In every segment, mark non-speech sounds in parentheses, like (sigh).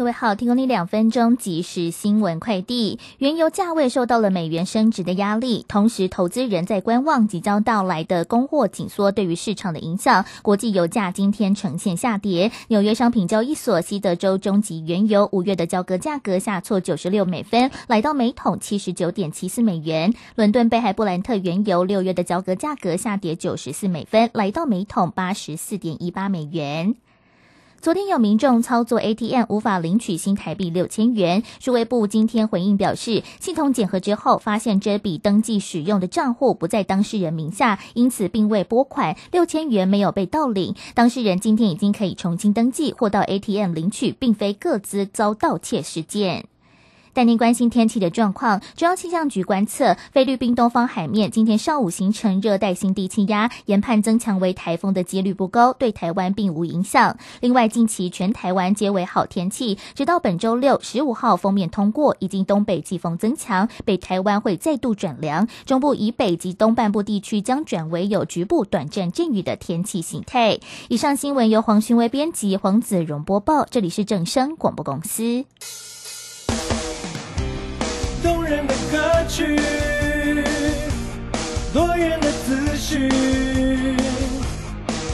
各位好，提供你两分钟即时新闻快递。原油价位受到了美元升值的压力，同时投资人在观望即将到来的供货紧缩对于市场的影响。国际油价今天呈现下跌，纽约商品交易所西德州中级原油五月的交割价格下挫九十六美分，来到每桶七十九点七四美元。伦敦北海布兰特原油六月的交割价格下跌九十四美分，来到每桶八十四点一八美元。昨天有民众操作 ATM 无法领取新台币六千元，数位部今天回应表示，系统检核之后发现这笔登记使用的账户不在当事人名下，因此并未拨款，六千元没有被盗领。当事人今天已经可以重新登记或到 ATM 领取，并非各自遭盗窃事件。带您关心天气的状况。中央气象局观测，菲律宾东方海面今天上午形成热带性低气压，研判增强为台风的几率不高，对台湾并无影响。另外，近期全台湾皆为好天气，直到本周六十五号封面通过，已经东北季风增强，北台湾会再度转凉，中部以北及东半部地区将转为有局部短暂阵雨的天气形态。以上新闻由黄勋威编辑，黄子荣播报，这里是正声广播公司。去，多远的思绪，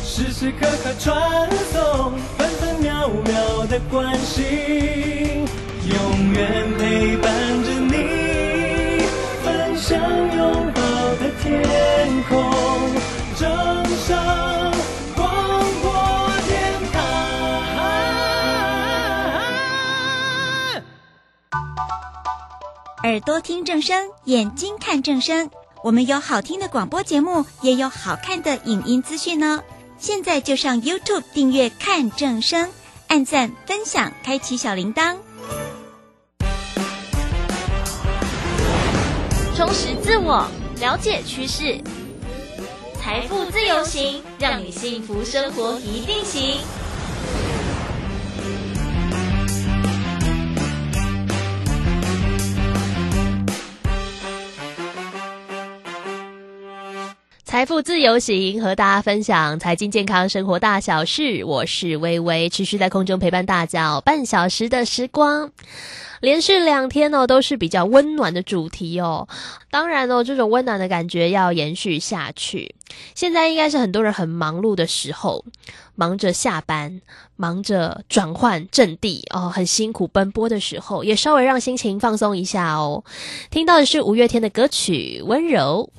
时时刻刻传送，分分秒秒的关心，永远陪伴着你，分享拥抱的天空，耳朵听正声，眼睛看正声。我们有好听的广播节目，也有好看的影音资讯呢。现在就上 YouTube 订阅看正声，按赞分享，开启小铃铛，充实自我，了解趋势，财富自由行，让你幸福生活一定行。财富自由行，和大家分享财经健康生活大小事。我是微微，持续在空中陪伴大家半小时的时光，连续两天哦，都是比较温暖的主题哦。当然哦，这种温暖的感觉要延续下去。现在应该是很多人很忙碌的时候，忙着下班，忙着转换阵地哦，很辛苦奔波的时候，也稍微让心情放松一下哦。听到的是五月天的歌曲《温柔》。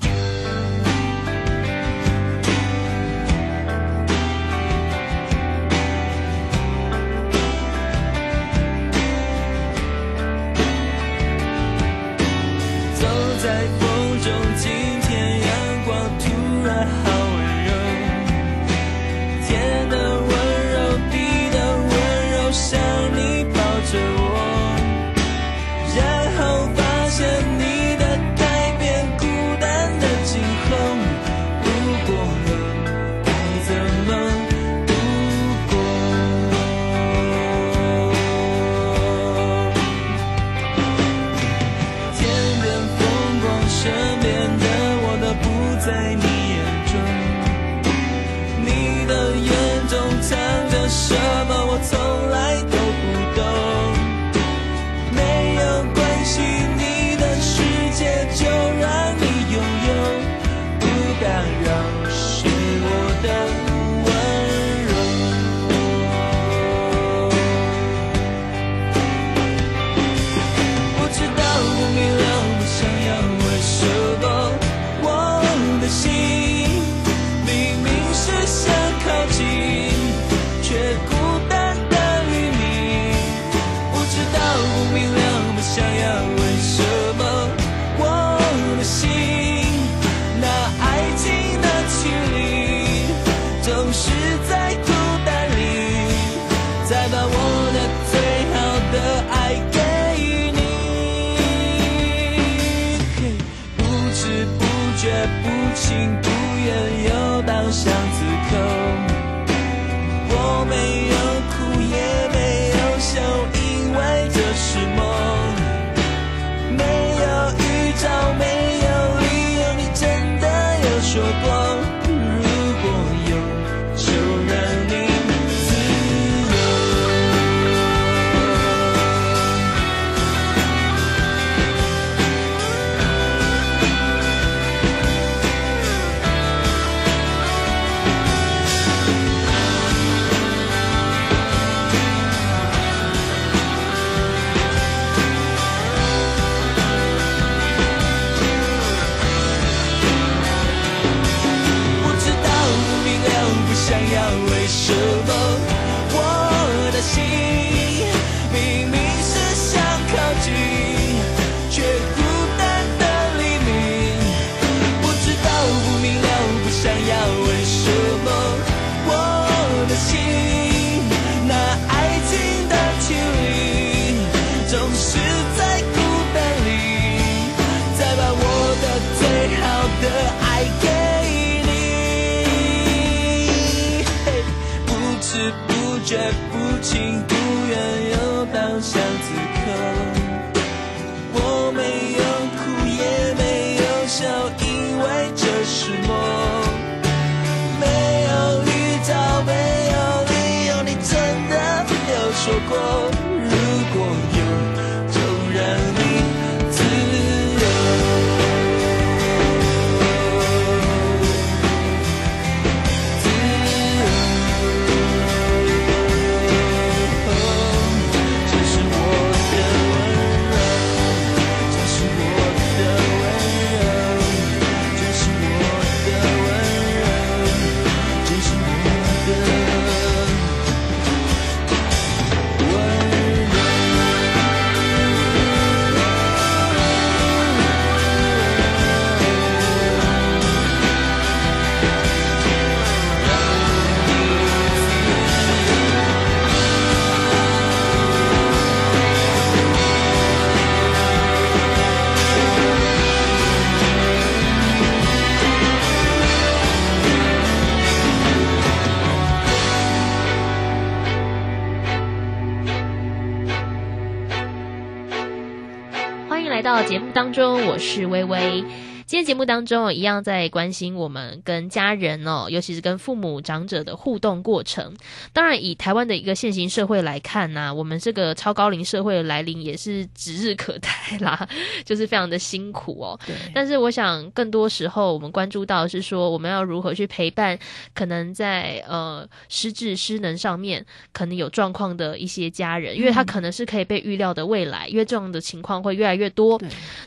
当中，我是微微。今天节目当中哦，一样在关心我们跟家人哦，尤其是跟父母长者的互动过程。当然，以台湾的一个现行社会来看呢、我们这个超高龄社会的来临也是指日可待啦，(laughs) 就是非常的辛苦哦。对，但是我想，更多时候我们关注到的是说，我们要如何去陪伴可能在呃失智失能上面可能有状况的一些家人，因为他可能是可以被预料的未来，因为这样的情况会越来越多。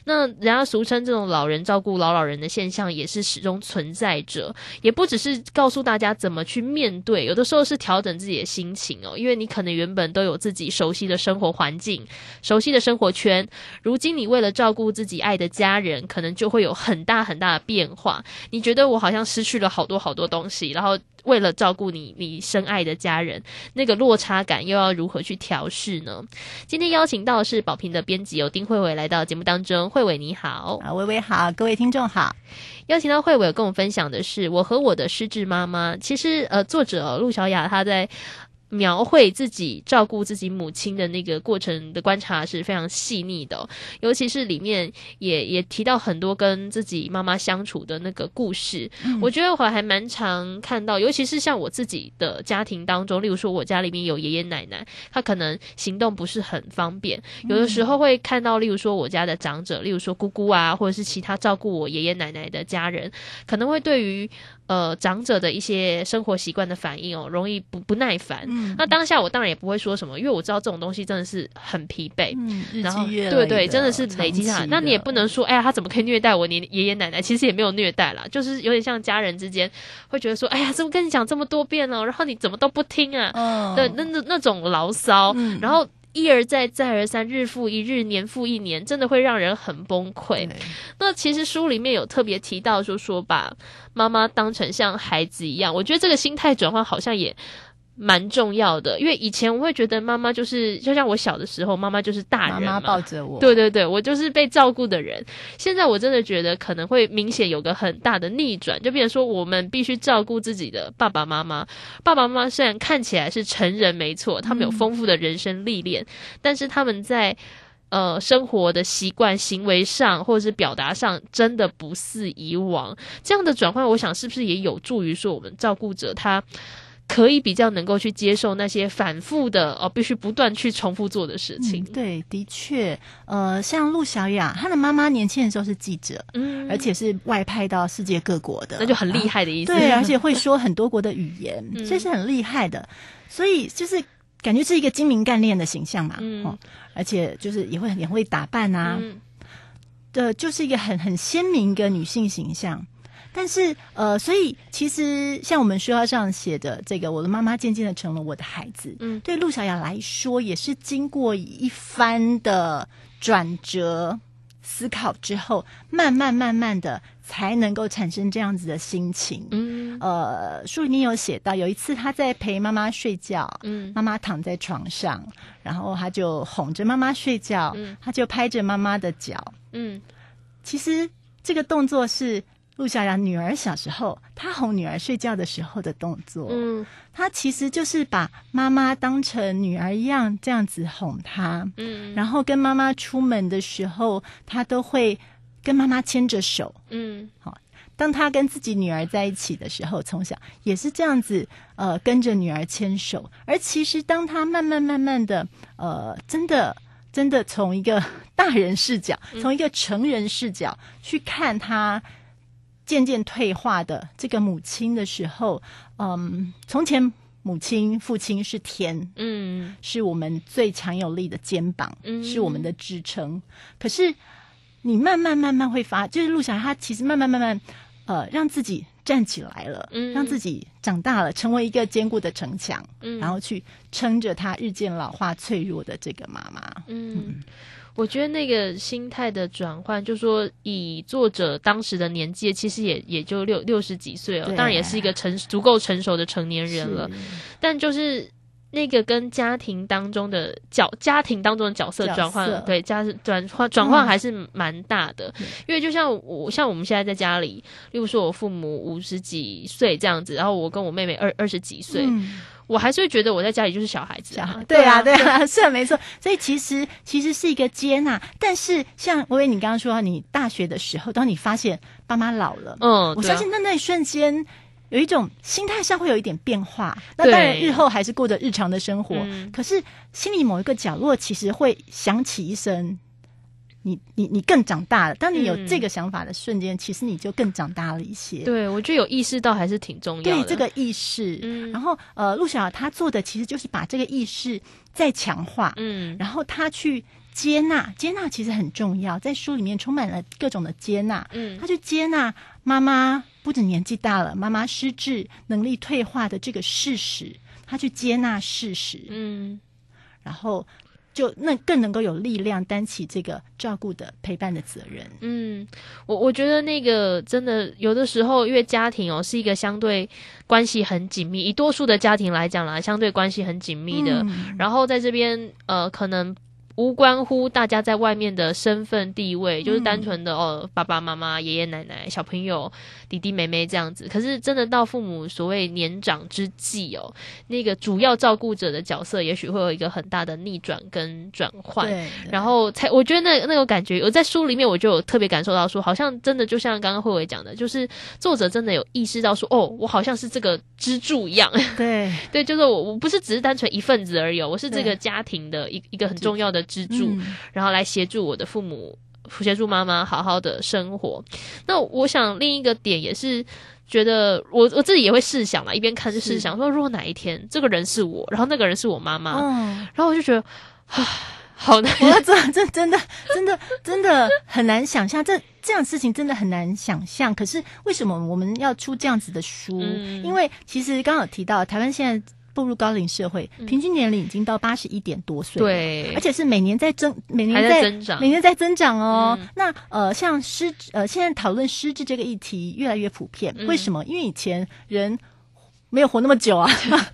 那人家俗称这种老人照顾老老人的现象，也是始终存在着，也不只是告诉大家怎么去面对，有的时候是调整自己的心情哦，因为你可能原本都有自己熟悉的生活环境、熟悉的生活圈，如今你为了照顾自己爱的家人，可能就会有很大很大的变化。你觉得我好像失去了好多好多东西，然后为了照顾你你深爱的家人，那个落差感又要如何去调试呢？今天邀请到的是宝瓶的编辑有丁慧伟来到节目当中，慧伟你好。啊，微微好，各位听众好。邀请到慧伟跟我分享的是我和我的失智妈妈。其实呃，作者、哦、陆小雅她在。描绘自己照顾自己母亲的那个过程的观察是非常细腻的哦、尤其是里面也也提到很多跟自己妈妈相处的那个故事。我觉得我还蛮常看到，尤其是像我自己的家庭当中，例如说我家里面有爷爷奶奶，他可能行动不是很方便，有的时候会看到，例如说我家的长者，例如说姑姑啊，或者是其他照顾我爷爷奶奶的家人，可能会对于呃长者的一些生活习惯的反应哦，容易不不耐烦。嗯那当下我当然也不会说什么，因为我知道这种东西真的是很疲惫。嗯，日然后对对，真的是累积下来。那你也不能说，哎呀，他怎么可以虐待我你爷爷奶奶？其实也没有虐待啦，就是有点像家人之间会觉得说，哎呀，怎么跟你讲这么多遍了，然后你怎么都不听啊？嗯，对，那那那种牢骚，嗯然后一而再再而三，日复一日，年复一年，真的会让人很崩溃。那其实书里面有特别提到，说说把妈妈当成像孩子一样，我觉得这个心态转换好像也。蛮重要的，因为以前我会觉得妈妈就是，就像我小的时候，妈妈就是大人，妈妈抱着我，对对对，我就是被照顾的人。现在我真的觉得可能会明显有个很大的逆转，就变成说我们必须照顾自己的爸爸妈妈。爸爸妈妈虽然看起来是成人没错，他们有丰富的人生历练，但是他们在呃生活的习惯、行为上或者是表达上，真的不似以往。这样的转换，我想是不是也有助于说我们照顾者他。可以比较能够去接受那些反复的哦，必须不断去重复做的事情嗯。对，的确，呃，像陆小雅，她的妈妈年轻的时候是记者，嗯而且是外派到世界各国的，那就很厉害的意思。对，而且会说很多国的语言，(laughs) 嗯这是很厉害的。所以就是感觉是一个精明干练的形象嘛，嗯哦，而且就是也会很也会打扮啊，嗯的就是一个很很鲜明一个女性形象。但是呃，所以其实像我们书腰上写的这个，我的妈妈渐渐的成了我的孩子，嗯。对陆小雅来说，也是经过一番的转折思考之后，慢慢慢慢的才能够产生这样子的心情。嗯。呃，书里面有写到，有一次她在陪妈妈睡觉，嗯。妈妈躺在床上，然后她就哄着妈妈睡觉，嗯。他就拍着妈妈的脚。嗯。其实这个动作是陆小雅女儿小时候她哄女儿睡觉的时候的动作。嗯她其实就是把妈妈当成女儿一样这样子哄她，嗯然后跟妈妈出门的时候，她都会跟妈妈牵着手。嗯好当她跟自己女儿在一起的时候，从小也是这样子，呃，跟着女儿牵手。而其实当她慢慢慢慢的，呃，真的真的从一个大人视角，从一个成人视角去看他渐渐退化的这个母亲的时候，嗯，从前母亲、父亲是天，嗯是我们最强有力的肩膀，嗯是我们的支撑。可是你慢慢慢慢会发，就是陆小孩他其实慢慢慢慢呃让自己站起来了，嗯。让自己长大了，成为一个坚固的城墙，嗯。然后去撑着他日渐老化脆弱的这个妈妈。嗯，我觉得那个心态的转换，就说以作者当时的年纪，其实也也就六六十几岁了，当然也是一个成足够成熟的成年人了。但就是那个跟家庭当中的角家庭当中的角色角转换，对家转换转换嗯还是蛮大的。因为就像我像我们现在在家里，例如说我父母五十几岁这样子，然后我跟我妹妹二二十几岁，嗯我还是会觉得我在家里就是小孩子。对啊，对啊，(laughs) 是啊没错。所以其实其实是一个接纳，但是像薇薇你刚刚说，你大学的时候，当你发现爸妈老了，嗯，我相信那那一瞬间。有一种心态上会有一点变化，那对当然日后还是过着日常的生活，嗯可是心里某一个角落其实会响起一声，你你你更长大了。当你有嗯这个想法的瞬间，其实你就更长大了一些。对，我觉得有意识到还是挺重要的。对这个意识，嗯然后呃，陆小他做的其实就是把这个意识再强化，嗯然后他去接纳，接纳其实很重要，在书里面充满了各种的接纳。嗯他去接纳妈妈不止年纪大了，妈妈失智、能力退化的这个事实，他去接纳事实，嗯然后就那更能够有力量担起这个照顾的陪伴的责任。嗯，我我觉得那个真的有的时候，因为家庭哦是一个相对关系很紧密，以多数的家庭来讲啦，相对关系很紧密的。嗯然后在这边呃，可能无关乎大家在外面的身份地位，就是单纯的哦，爸爸妈妈、爷爷奶奶、小朋友、弟弟妹妹这样子。可是真的到父母所谓年长之际哦，那个主要照顾者的角色，也许会有一个很大的逆转跟转换。对，然后才，我觉得那那个感觉，我在书里面我就有特别感受到说，好像真的就像刚刚慧伟讲的，就是作者真的有意识到说，哦，我好像是这个支柱一样，对。(laughs) 对，就是我我不是只是单纯一份子而已哦，我是这个家庭的一一个很重要的支柱，嗯然后来协助我的父母，协助妈妈好好的生活。那我想另一个点也是。觉得我我自己也会试想嘛，一边看就试想说，如果哪一天这个人是我，然后那个人是我妈妈，嗯。然后我就觉得，啊，(sighs) 好难，我这这真的真的真的很难想象，这这样事情真的很难想象。可是为什么我们要出这样子的书？嗯因为其实刚刚有提到，台湾现在步入高龄社会，平均年龄已经到八十一点多岁，，嗯对，而且是每年在增，每年在在增长。每年在增长哦。嗯。那呃，像失呃，现在讨论失智这个议题越来越普遍，嗯。为什么？因为以前人。没有活那么久啊，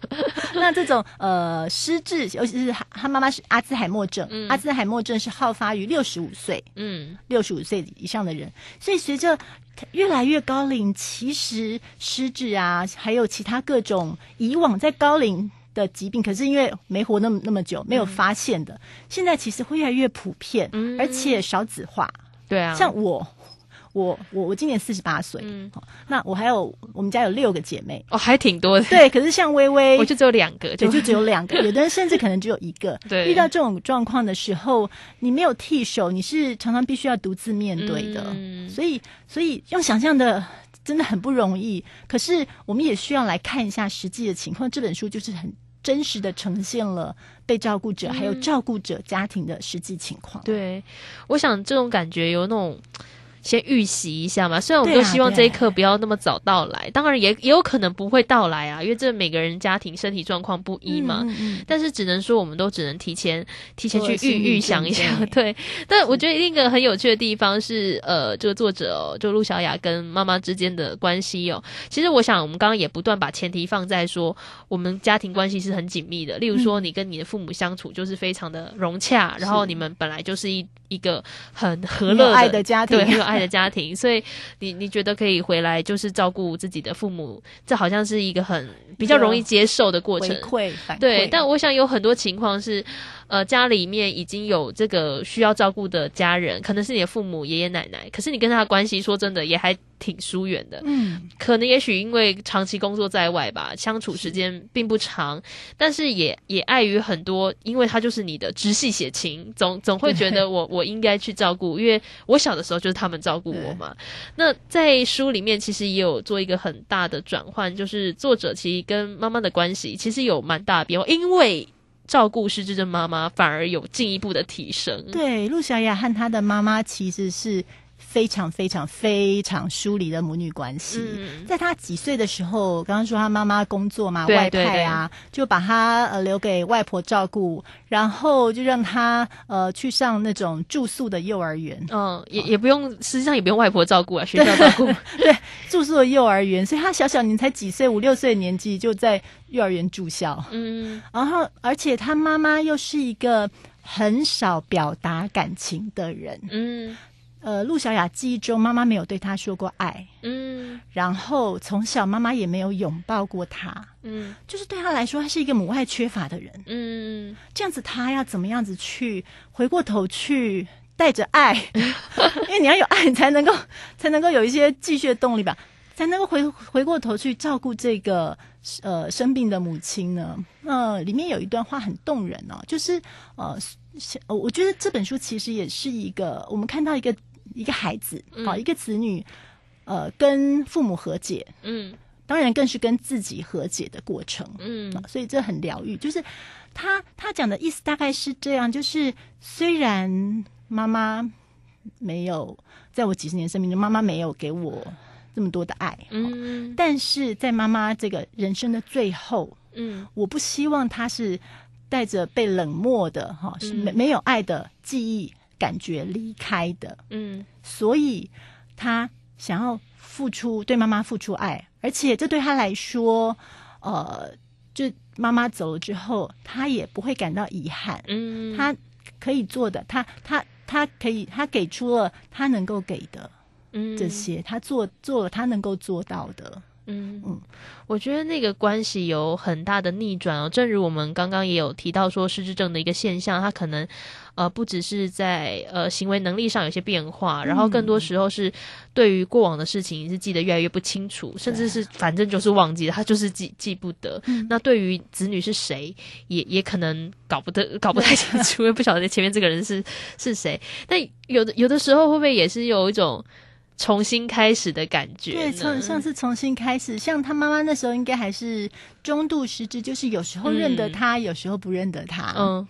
(laughs) 那这种呃失智，尤其是他他妈妈是阿兹海默症，嗯。阿兹海默症是好发于六十五岁，嗯。六十五岁以上的人，所以随着越来越高龄，其实失智啊，还有其他各种以往在高龄的疾病，可是因为没活那么那么久，没有发现的，现在其实会越来越普遍，嗯。而且少子化。对啊，像我，我我我今年四十八岁，嗯那我还有我们家有六个姐妹，哦还挺多的，对，可是像微微我。就只有两个，对，就只有两个，(laughs) 有的人甚至可能只有一个。对遇到这种状况的时候，你没有替手，你是常常必须要独自面对的。嗯所以，所以用想象的真的很不容易。可是，我们也需要来看一下实际的情况。这本书就是很真实的呈现了被照顾者、还有照顾者家庭的实际情况。嗯对，我想这种感觉有那种。先预习一下嘛，虽然我们都希望这一刻不要那么早到来，当然也也有可能不会到来啊，因为这每个人家庭身体状况不一嘛。嗯嗯嗯但是只能说，我们都只能提前提前去预预想一下，对。但我觉得另一个很有趣的地方是，呃，这个作者哦，就陆小雅跟妈妈之间的关系哦。其实我想，我们刚刚也不断把前提放在说，我们家庭关系是很紧密的。例如嗯说，你跟你的父母相处就是非常的融洽，然后你们本来就是一一个很和乐爱的家庭对，很有爱的家庭。所以你你觉得可以回来就是照顾自己的父母，这好像是一个很比较容易接受的过程回。馈反馈，对，但我想有很多情况是，呃，家里面已经有这个需要照顾的家人，可能是你的父母、爷爷奶奶，可是你跟他的关系，说真的也还挺疏远的。嗯，可能也许因为长期工作在外吧，相处时间并不长，但是也也碍于很多，因为他就是你的直系血亲，总总会觉得 (laughs) 我我应该去照顾，因为我小的时候就是他们照顾我嘛。那在书里面其实也有做一个很大的转换，就是作者其实跟妈妈的关系其实有蛮大的变化，因为照顾失智症妈妈反而有进一步的提升。对，陆小雅和她的妈妈其实是非常非常非常疏离的母女关系。嗯在她几岁的时候，刚刚说她妈妈工作嘛，外派啊，就把她呃留给外婆照顾，然后就让她呃去上那种住宿的幼儿园。嗯，也也不用，实际上也不用外婆照顾啊，学校照顾。(laughs) 对，住宿的幼儿园，所以她小小年才几岁，五六岁的年纪就在幼儿园住校。嗯然后，而且她妈妈又是一个很少表达感情的人。嗯呃，陆小雅记忆中，妈妈没有对她说过爱，嗯然后从小妈妈也没有拥抱过她，嗯就是对她来说，她是一个母爱缺乏的人。嗯这样子，她要怎么样子去回过头去带着爱？(laughs) 因为你要有爱，你才能够 (laughs) 才能够有一些继续的动力吧，才能够回回过头去照顾这个呃生病的母亲呢。呃，里面有一段话很动人哦，就是呃，是呃我觉得这本书其实也是一个我们看到一个一个孩子啊、嗯一个子女呃跟父母和解，嗯。当然更是跟自己和解的过程。嗯。啊所以这很疗愈。就是他他讲的意思大概是这样：就是虽然妈妈没有在我几十年生命中，妈妈没有给我这么多的爱，嗯。但是在妈妈这个人生的最后，嗯。我不希望她是带着被冷漠的哈，是没嗯。没有爱的记忆感觉离开的。嗯所以他想要付出对妈妈付出爱，而且这对他来说，呃，就妈妈走了之后，他也不会感到遗憾。嗯，他可以做的，他他他可以，他给出了他能够给的嗯这些，他做做了他能够做到的。嗯嗯我觉得那个关系有很大的逆转哦。正如我们刚刚也有提到说，失智症的一个现象，它可能呃不只是在呃行为能力上有些变化，然后更多时候是对于过往的事情是记得越来越不清楚，甚至是反正就是忘记了，他就是记记不得。那对于子女是谁，也也可能搞不得搞不太清楚，因为不晓得前面这个人是是谁。但有的有的时候会不会也是有一种重新开始的感觉？对，从像是重新开始，像他妈妈那时候应该还是中度失智，就是有时候认得他，有时候不认得他。嗯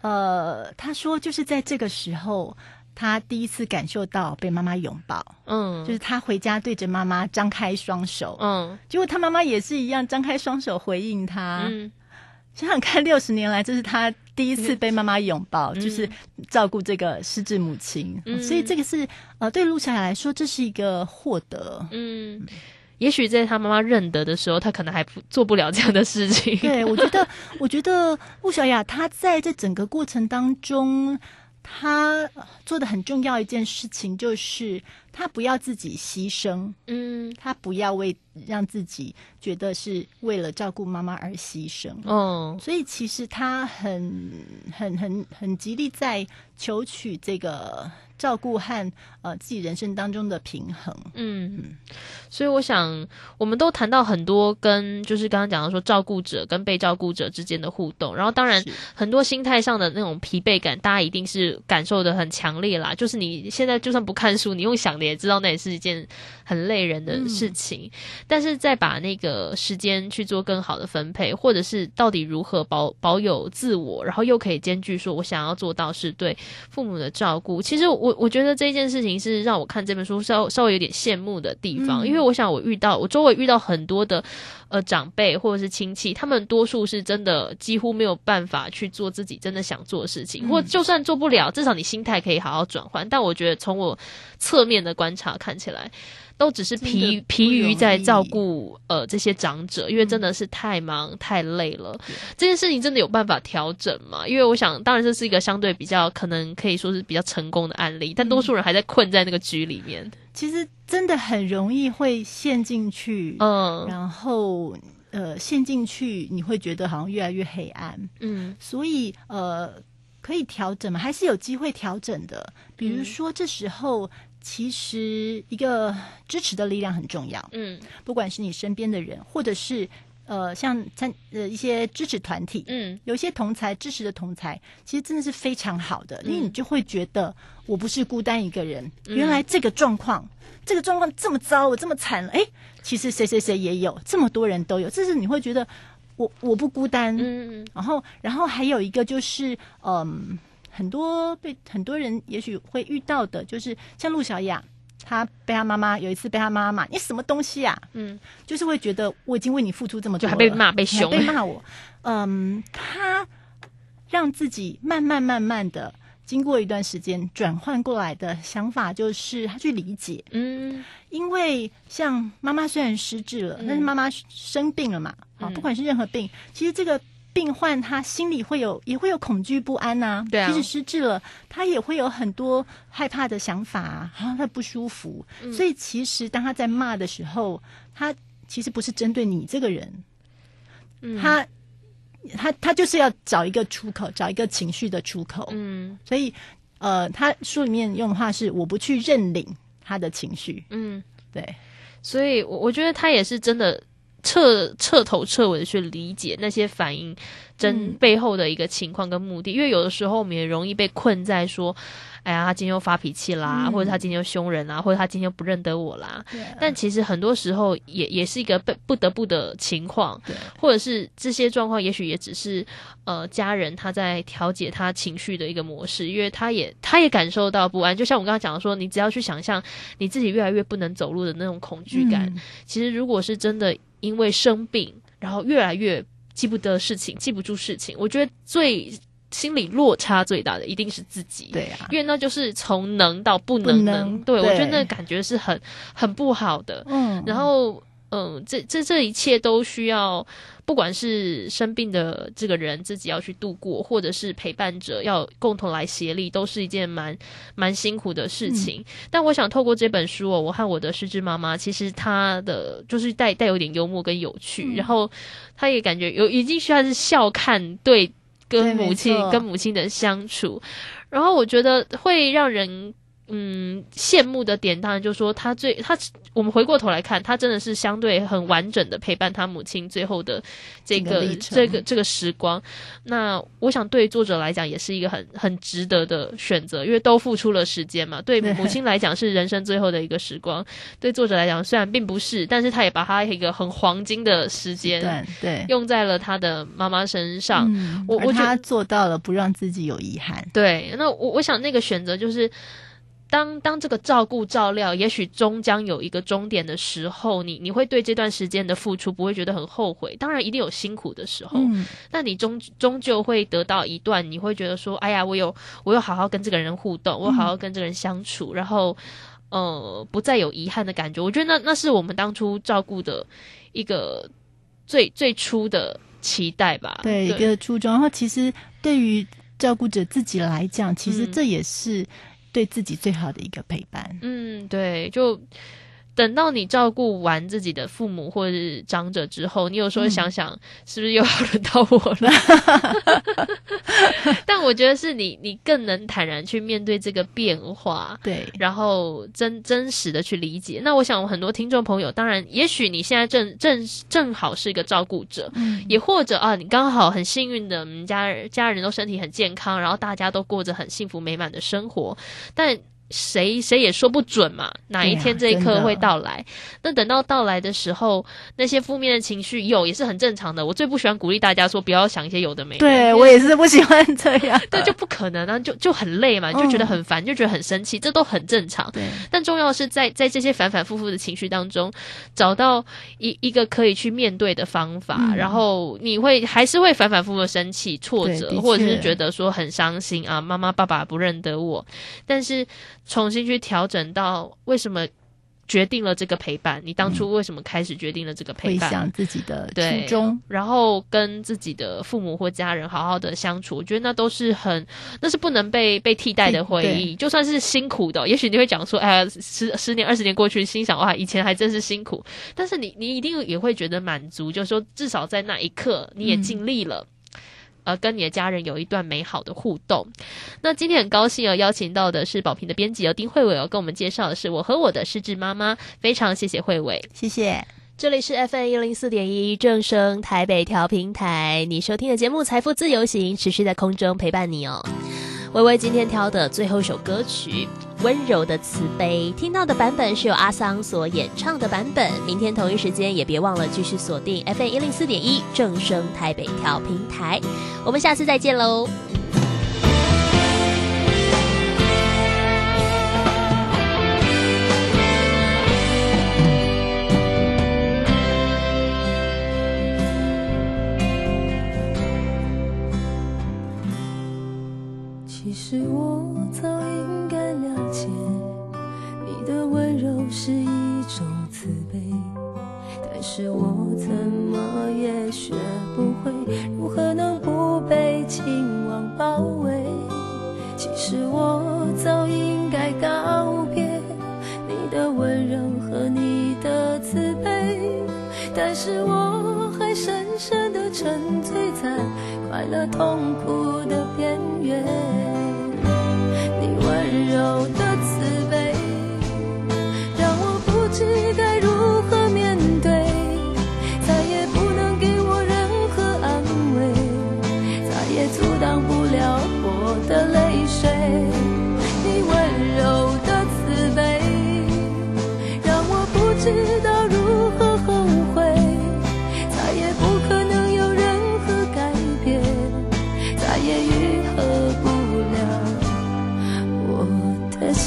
呃，他说就是在这个时候，他第一次感受到被妈妈拥抱，嗯，就是他回家对着妈妈张开双手，嗯结果他妈妈也是一样张开双手回应他。嗯想想看，六十年来这是他第一次被妈妈拥抱，嗯就是照顾这个失智母亲，嗯所以这个是呃对陆小雅来说这是一个获得。嗯，也许在他妈妈认得的时候，他可能还不做不了这样的事情。对，我觉得，我觉得陆小雅她在这整个过程当中，她呃做的很重要一件事情就是，他不要自己牺牲，嗯。他不要为让自己觉得是为了照顾妈妈而牺牲。哦。所以其实他很、很、很、很极力在求取这个照顾和呃自己人生当中的平衡。嗯，所以我想，我们都谈到很多跟就是刚刚讲到说照顾者跟被照顾者之间的互动，然后当然很多心态上的那种疲惫感，大家一定是感受的很强烈啦。就是你现在就算不看书，你用想的也知道那也是一件很累人的事情。但是再把那个时间去做更好的分配，或者是到底如何保保有自我，然后又可以兼具说我想要做到是对父母的照顾。其实我我我觉得这件事情是让我看这本书稍稍微有点羡慕的地方，嗯因为我想我遇到我周围遇到很多的呃长辈或者是亲戚，他们多数是真的几乎没有办法去做自己真的想做的事情，嗯或就算做不了，至少你心态可以好好转换。但我觉得从我侧面的观察看起来。都只是疲疲于在照顾呃这些长者，因为真的是太忙太累了。这件事情真的有办法调整吗？因为我想，当然这是一个相对比较可能可以说是比较成功的案例，但多数人还在困在那个局里面。其实真的很容易会陷进去，嗯。然后呃陷进去，你会觉得好像越来越黑暗，嗯。所以呃可以调整嘛，还是有机会调整的。比如说这时候其实一个支持的力量很重要，嗯。不管是你身边的人，或者是呃像参呃一些支持团体，嗯。有一些同才支持的同才，其实真的是非常好的，嗯。因为你就会觉得我不是孤单一个人，原来这个状况，这个状况这么糟，我这么惨了，哎，其实谁谁谁也有，这么多人都有，这是你会觉得我我不孤单，嗯。然后然后还有一个就是嗯，很多被很多人也许会遇到的，就是像陆小雅。她被她妈妈有一次被她妈妈骂你什么东西啊，嗯，就是会觉得我已经为你付出这么多还被骂被凶。(laughs) 被骂我，嗯，她让自己慢慢慢慢的经过一段时间转换过来的想法，就是他去理解，嗯。因为像妈妈虽然失智了，嗯。但是妈妈生病了嘛，啊，嗯。不管是任何病，其实这个。病患他心里会有也会有恐惧不安呐、对啊。即使失智了，他也会有很多害怕的想法啊，啊他不舒服。嗯。所以其实当他在骂的时候，他其实不是针对你这个人，嗯。他他他就是要找一个出口，找一个情绪的出口。嗯。所以呃，他书里面用的话是我不去认领他的情绪，嗯，对，所以我我觉得他也是真的彻彻头彻尾的去理解那些反应真嗯。背后的一个情况跟目的，因为有的时候我们也容易被困在说，哎呀，他今天又发脾气啦，嗯。或者他今天又凶人啦，或者他今天又不认得我啦。对。但其实很多时候也也是一个被不得不的情况，对。或者是这些状况，也许也只是呃家人他在调节他情绪的一个模式，因为他也他也感受到不安。就像我刚刚讲的说，你只要去想象你自己越来越不能走路的那种恐惧感，嗯。其实如果是真的因为生病，然后越来越记不得事情，记不住事情，我觉得最心理落差最大的一定是自己。对啊，因为那就是从能到不能不能对我觉得那感觉是很很不好的。嗯，然后，嗯，这这这一切都需要，不管是生病的这个人自己要去度过，或者是陪伴者要共同来协力，都是一件蛮蛮辛苦的事情。但我想透过这本书哦，我和我的失智妈妈，其实她的就是带带有点幽默跟有趣，嗯然后她也感觉有已经算是笑看对跟母亲跟母亲的相处，然后我觉得会让人。嗯，羡慕的点当然就是说，他最他，我们回过头来看，他真的是相对很完整的陪伴他母亲最后的这个这个这个时光。那我想对作者来讲也是一个很很值得的选择，因为都付出了时间嘛。对对母亲来讲是人生最后的一个时光，对作者来讲虽然并不是，但是他也把他一个很黄金的时间对对，用在了他的妈妈身上。嗯我我觉得他做到了不让自己有遗憾，对，那我我想那个选择就是，当当这个照顾照料，也许终将有一个终点的时候，你你会对这段时间的付出不会觉得很后悔，当然一定有辛苦的时候，嗯，但你终终究会得到一段，你会觉得说，哎呀，我有我有好好跟这个人互动，我有好好跟这个人相处，然后呃不再有遗憾的感觉。我觉得那那是我们当初照顾的一个最最初的期待吧。对一个初衷。然后其实对于照顾者自己来讲，其实嗯这也是对自己最好的一个陪伴。嗯，对，就等到你照顾完自己的父母或者是长者之后，你有时候会想想，是不是又要轮到我了？(laughs) 但我觉得是你，你更能坦然去面对这个变化。对，然后真真实的去理解。那我想，很多听众朋友，当然，也许你现在正正正好是一个照顾者，嗯，也或者啊，你刚好很幸运的，我们家人家人都身体很健康，然后大家都过着很幸福美满的生活，但。谁谁也说不准嘛，哪一天这一刻会到来？那等到到来的时候，那些负面的情绪有也是很正常的。我最不喜欢鼓励大家说不要想一些有的没的，对我也是不喜欢这样。(laughs) 对就不可能啊，就就很累嘛，就觉得很烦，就觉得很生气，这都很正常。对，但重要的是在在这些反反复复的情绪当中，找到一一个可以去面对的方法，嗯然后你会还是会反反复复的生气、挫折，或者是觉得说很伤心啊，妈妈爸爸不认得我，但是重新去调整到为什么决定了这个陪伴，你当初为什么开始决定了这个陪伴？回想自己的对初衷，然后跟自己的父母或家人好好的相处，我觉得那都是很，那是不能被被替代的回忆。就算是辛苦的，也许你会讲说，哎呀，十十年二十年过去，心想哇，以前还真是辛苦。但是你你一定也会觉得满足，就是说至少在那一刻你也尽力了。呃跟你的家人有一段美好的互动。那今天很高兴哦，邀请到的是宝瓶的编辑哦丁慧伟哦，跟我们介绍的是我和我的失智妈妈，非常谢谢慧伟。谢谢。这里是 FM 一零四点一正声台北调频台，你收听的节目《财富自由行》持续在空中陪伴你哦。微微今天挑的最后一首歌曲《温柔的慈悲》，听到的版本是由阿桑所演唱的版本。明天同一时间也别忘了继续锁定 FM 一零四点一正声台北调平台，我们下次再见喽。其实我早应该了解，你的温柔是一种慈悲，但是我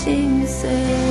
心碎。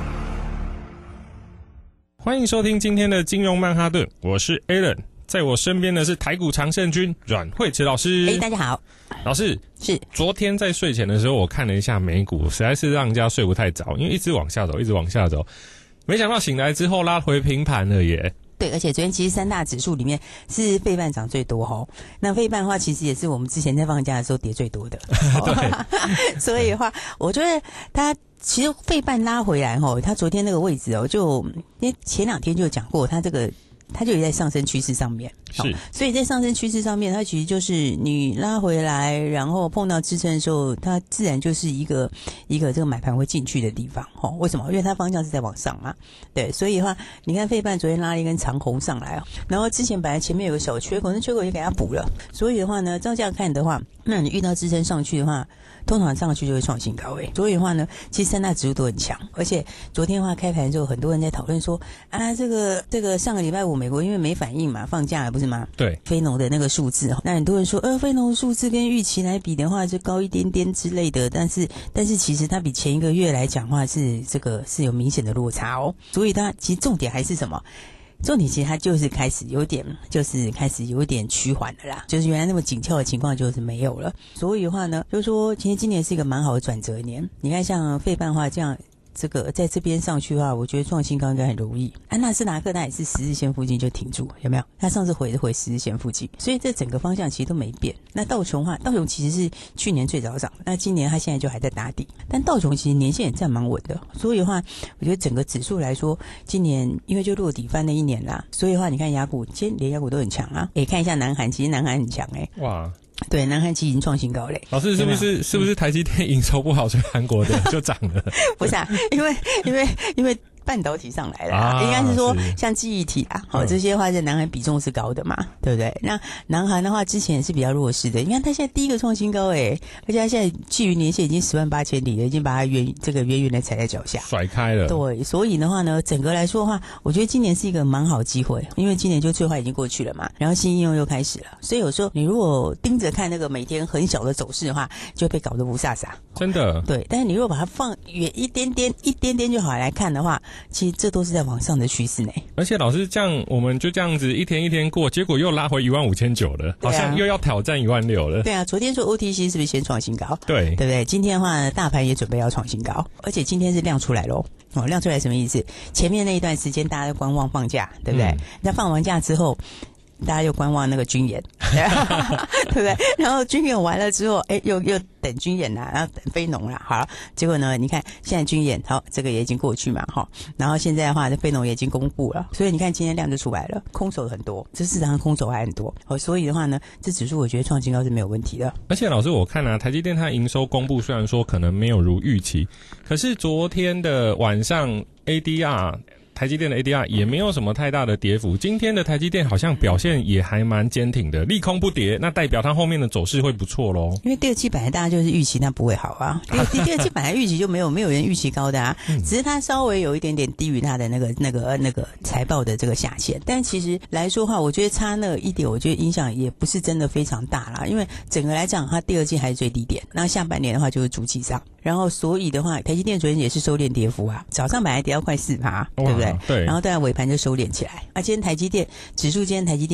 欢迎收听今天的金融曼哈顿，我是 Alan，在我身边的是台股常胜军阮慧慈老师。哎、大家好，老师是昨天在睡前的时候，我看了一下美股，实在是让人家睡不太着，因为一直往下走，一直往下走，没想到醒来之后拉回平盘了耶。对，而且昨天其实三大指数里面是费半涨最多哈。那费半的话，其实也是我们之前在放假的时候跌最多的。(laughs) 对，(laughs) 所以的话，我觉得它其实费半拉回来哈，它昨天那个位置哦，就因为前两天就讲过，它这个它就也在上升趋势上面。好是所以在上升趋势上面，它其实就是你拉回来，然后碰到支撑的时候，它自然就是一个一个这个买盘会进去的地方。哦，为什么？因为它方向是在往上嘛。对，所以的话，你看费半昨天拉了一根长红上来哦，然后之前本来前面有个小缺口，那缺口也给它补了。所以的话呢，照这样看的话，那你遇到支撑上去的话，通常上去就会创新高诶。所以的话呢，其实三大指数都很强，而且昨天的话开盘之后，很多人在讨论说啊，这个这个上个礼拜五美国因为没反应嘛，放假了不是吗？对，非农的那个数字，那很多人说，呃，非农的数字跟预期来比的话，就高一点点之类的，但是但是其实它比前一个月来讲话是这个是有明显的落差哦，所以它其实重点还是什么？重点其实它就是开始有点，就是开始有点趋缓的啦，就是原来那么紧俏的情况就是没有了。所以的话呢，就是说，其实今年是一个蛮好的转折年。你看，像费半化这样。这个在这边上去的话，我觉得创新高应该很容易。安纳斯达克它也是十日线附近就停住，有没有？它上次回回十日线附近，所以这整个方向其实都没变。那道琼的话，道琼其实是去年最早涨，那今年它现在就还在打底，但道琼其实年线也站蛮稳的。所以的话，我觉得整个指数来说，今年因为就落底翻了一年啦，所以的话，你看雅股，今天连雅股都很强啊。诶，看一下南韩，其实南韩很强诶。哇，对，南韩其实已经创新高嘞。老师是不是是不是台积电营收不好，所以韩国的就涨了？(laughs) 不是啊，因为因为因为半导体上来了、啊应该是说像记忆体啊，好、嗯这些话在南韩比重是高的嘛，对不对？那南韩的话之前也是比较弱势的，你看它现在第一个创新高诶，而且它现在距离年线已经十万八千里了，已经把它远这个远远的踩在脚下。甩开了，对，所以的话呢，整个来说的话，我觉得今年是一个蛮好机会，因为今年就最坏已经过去了嘛，然后新应用又开始了，所以有时候你如果盯着看那个每天很小的走势的话，就被搞得不飒飒。真的。对，但是你如果把它放远一点点、一点点就好来看的话，其实这都是在往上的趋势呢。而且老师这样，我们就这样子一天一天过，结果又拉回一万五千九了，好像又要挑战一万六了。对啊，昨天说 OTC 是不是先创新高？对对不对？今天的话呢，大盘也准备要创新高，而且今天是亮出来喽。哦，亮出来什么意思？前面那一段时间大家都观望放假，对不对？嗯那放完假之后。大家又观望那个军演，(laughs) 对不对？然后军演完了之后，哎，又又等军演啦，然后等非农啦，好，结果呢，你看现在军演，好，这个也已经过去嘛，哈，然后现在的话，这非农也已经公布了，所以你看今天量就出来了，空手很多，这市场上空手还很多，哦，所以的话呢，这指数我觉得创新高是没有问题的。而且老师，我看啊，台积电它营收公布虽然说可能没有如预期，可是昨天的晚上 ADR。台积电的 ADR 也没有什么太大的跌幅，今天的台积电好像表现也还蛮坚挺的，利空不跌，那代表它后面的走势会不错喽。因为第二季本来大家就是预期它不会好啊，第二第第二季本来预期就没有没有人预期高的啊，只是它稍微有一点点低于它的那个那个呃那个财报的这个下限，但其实来说话，我觉得差那一点，我觉得影响也不是真的非常大啦，因为整个来讲，它第二季还是最低点，那下半年的话就是逐季上，然后所以的话，台积电昨天也是收敛跌幅啊，早上本来跌到快四趴，对不对哇？对然后到尾盘就收敛起来，啊，今天台积电指数今天台积电。